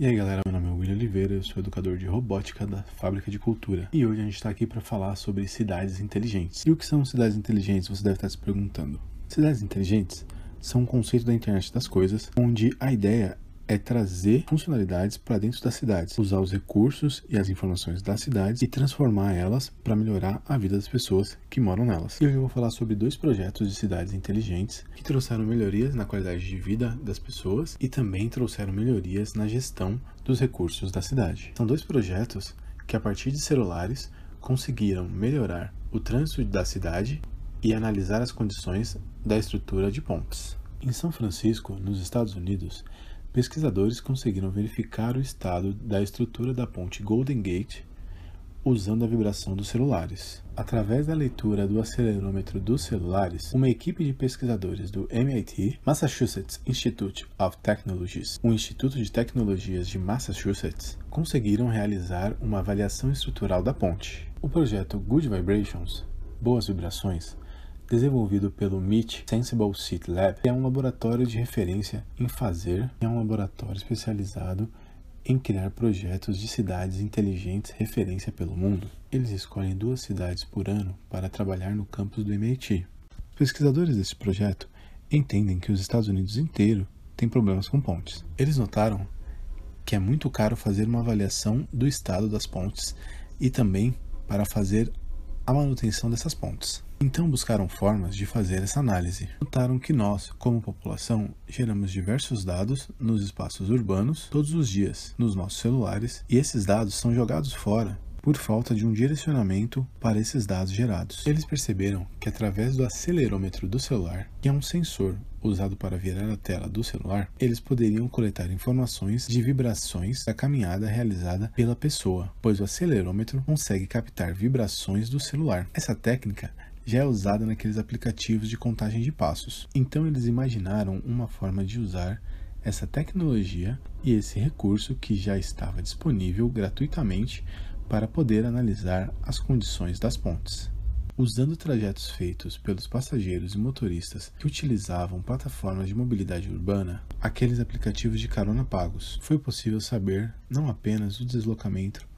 E aí galera, meu nome é William Oliveira, eu sou educador de robótica da Fábrica de Cultura. E hoje a gente está aqui para falar sobre cidades inteligentes. E o que são cidades inteligentes, você deve estar se perguntando. Cidades inteligentes são um conceito da internet das coisas, onde a ideia é trazer funcionalidades para dentro das cidades, usar os recursos e as informações das cidades e transformar elas para melhorar a vida das pessoas que moram nelas. E hoje eu vou falar sobre dois projetos de cidades inteligentes que trouxeram melhorias na qualidade de vida das pessoas e também trouxeram melhorias na gestão dos recursos da cidade. São dois projetos que, a partir de celulares, conseguiram melhorar o trânsito da cidade e analisar as condições da estrutura de pontes. Em São Francisco, nos Estados Unidos, Pesquisadores conseguiram verificar o estado da estrutura da ponte Golden Gate usando a vibração dos celulares. Através da leitura do acelerômetro dos celulares, uma equipe de pesquisadores do MIT, Massachusetts Institute of Technologies, o Instituto de Tecnologias de Massachusetts, conseguiram realizar uma avaliação estrutural da ponte. O projeto Good Vibrations, Boas Vibrações, desenvolvido pelo MIT Sensible City Lab, é um laboratório de referência em fazer, é um laboratório especializado em criar projetos de cidades inteligentes referência pelo mundo. Eles escolhem duas cidades por ano para trabalhar no campus do MIT. Pesquisadores desse projeto entendem que os Estados Unidos inteiro têm problemas com pontes. Eles notaram que é muito caro fazer uma avaliação do estado das pontes e também para fazer a manutenção dessas pontes. Então buscaram formas de fazer essa análise. Notaram que nós, como população, geramos diversos dados nos espaços urbanos todos os dias, nos nossos celulares, e esses dados são jogados fora por falta de um direcionamento para esses dados gerados. Eles perceberam que através do acelerômetro do celular, que é um sensor usado para virar a tela do celular, eles poderiam coletar informações de vibrações da caminhada realizada pela pessoa, pois o acelerômetro consegue captar vibrações do celular. Essa técnica já é usada naqueles aplicativos de contagem de passos. Então eles imaginaram uma forma de usar essa tecnologia e esse recurso que já estava disponível gratuitamente para poder analisar as condições das pontes. Usando trajetos feitos pelos passageiros e motoristas que utilizavam plataformas de mobilidade urbana, aqueles aplicativos de carona pagos, foi possível saber não apenas o deslocamento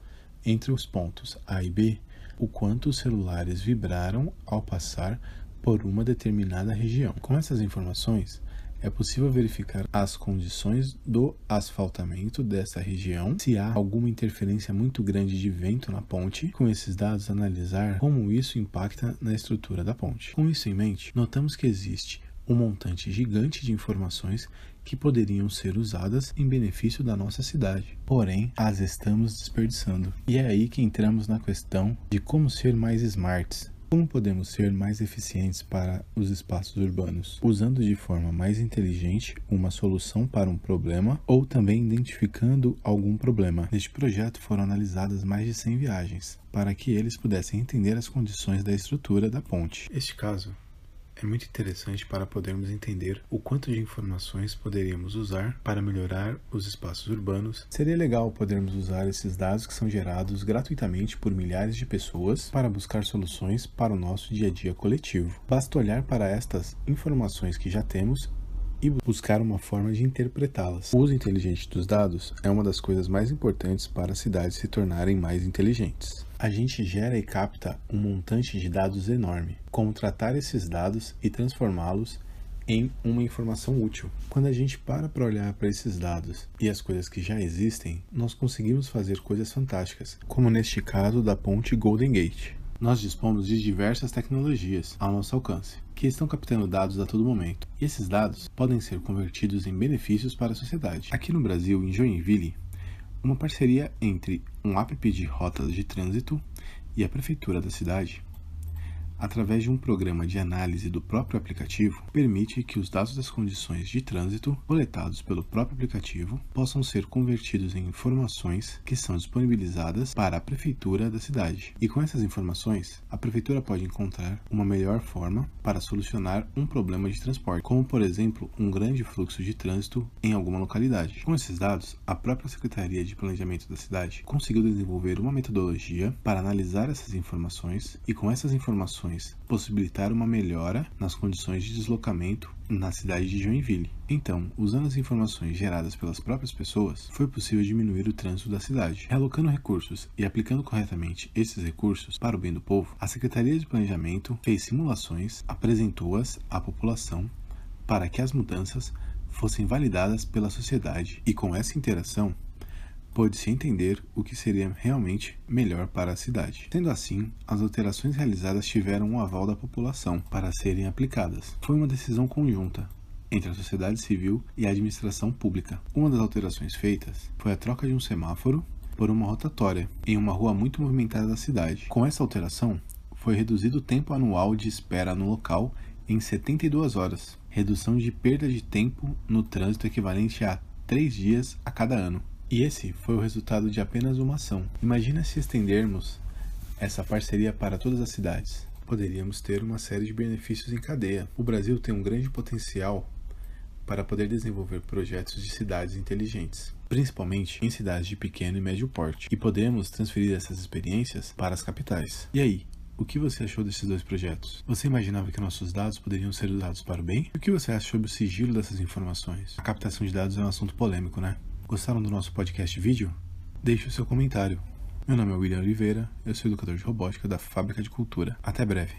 entre os pontos A e B, o quanto os celulares vibraram ao passar por uma determinada região. Com essas informações, é possível verificar as condições do asfaltamento dessa região, se há alguma interferência muito grande de vento na ponte, com esses dados analisar como isso impacta na estrutura da ponte. Com isso em mente, notamos que existe um montante gigante de informações que poderiam ser usadas em benefício da nossa cidade. Porém, as estamos desperdiçando. E é aí que entramos na questão de como ser mais smarts. Como podemos ser mais eficientes para os espaços urbanos, usando de forma mais inteligente uma solução para um problema ou também identificando algum problema. Neste projeto foram analisadas mais de 100 viagens, para que eles pudessem entender as condições da estrutura da ponte. Este caso é muito interessante para podermos entender o quanto de informações poderíamos usar para melhorar os espaços urbanos. Seria legal podermos usar esses dados que são gerados gratuitamente por milhares de pessoas para buscar soluções para o nosso dia a dia coletivo. Basta olhar para estas informações que já temos e buscar uma forma de interpretá-las. O uso inteligente dos dados é uma das coisas mais importantes para as cidades se tornarem mais inteligentes. A gente gera e capta um montante de dados enorme. Como tratar esses dados e transformá-los em uma informação útil. Quando a gente para para olhar para esses dados e as coisas que já existem, nós conseguimos fazer coisas fantásticas, como neste caso da ponte Golden Gate. Nós dispomos de diversas tecnologias ao nosso alcance, que estão captando dados a todo momento, e esses dados podem ser convertidos em benefícios para a sociedade. Aqui no Brasil, em Joinville, uma parceria entre um app de rotas de trânsito e a prefeitura da cidade através de um programa de análise do próprio aplicativo, permite que os dados das condições de trânsito coletados pelo próprio aplicativo possam ser convertidos em informações que são disponibilizadas para a prefeitura da cidade. E com essas informações, a prefeitura pode encontrar uma melhor forma para solucionar um problema de transporte, como por exemplo, um grande fluxo de trânsito em alguma localidade. Com esses dados, a própria Secretaria de Planejamento da cidade conseguiu desenvolver uma metodologia para analisar essas informações e com essas informações informações possibilitaram uma melhora nas condições de deslocamento na cidade de Joinville. Então, usando as informações geradas pelas próprias pessoas, foi possível diminuir o trânsito da cidade. Realocando recursos e aplicando corretamente esses recursos para o bem do povo, a Secretaria de Planejamento fez simulações, apresentou-as à população para que as mudanças fossem validadas pela sociedade e com essa interação pôde-se entender o que seria realmente melhor para a cidade. Sendo assim, as alterações realizadas tiveram um aval da população para serem aplicadas. Foi uma decisão conjunta entre a sociedade civil e a administração pública. Uma das alterações feitas foi a troca de um semáforo por uma rotatória em uma rua muito movimentada da cidade. Com essa alteração, foi reduzido o tempo anual de espera no local em 72 horas, redução de perda de tempo no trânsito equivalente a 3 dias a cada ano. E esse foi o resultado de apenas uma ação. Imagina se estendermos essa parceria para todas as cidades. Poderíamos ter uma série de benefícios em cadeia. O Brasil tem um grande potencial para poder desenvolver projetos de cidades inteligentes, principalmente em cidades de pequeno e médio porte, e podemos transferir essas experiências para as capitais. E aí, o que você achou desses dois projetos? Você imaginava que nossos dados poderiam ser usados para o bem? E o que você acha sobre o sigilo dessas informações? A captação de dados é um assunto polêmico, né? Gostaram do nosso podcast vídeo? Deixe o seu comentário. Meu nome é William Oliveira, eu sou educador de robótica da Fábrica de Cultura. Até breve.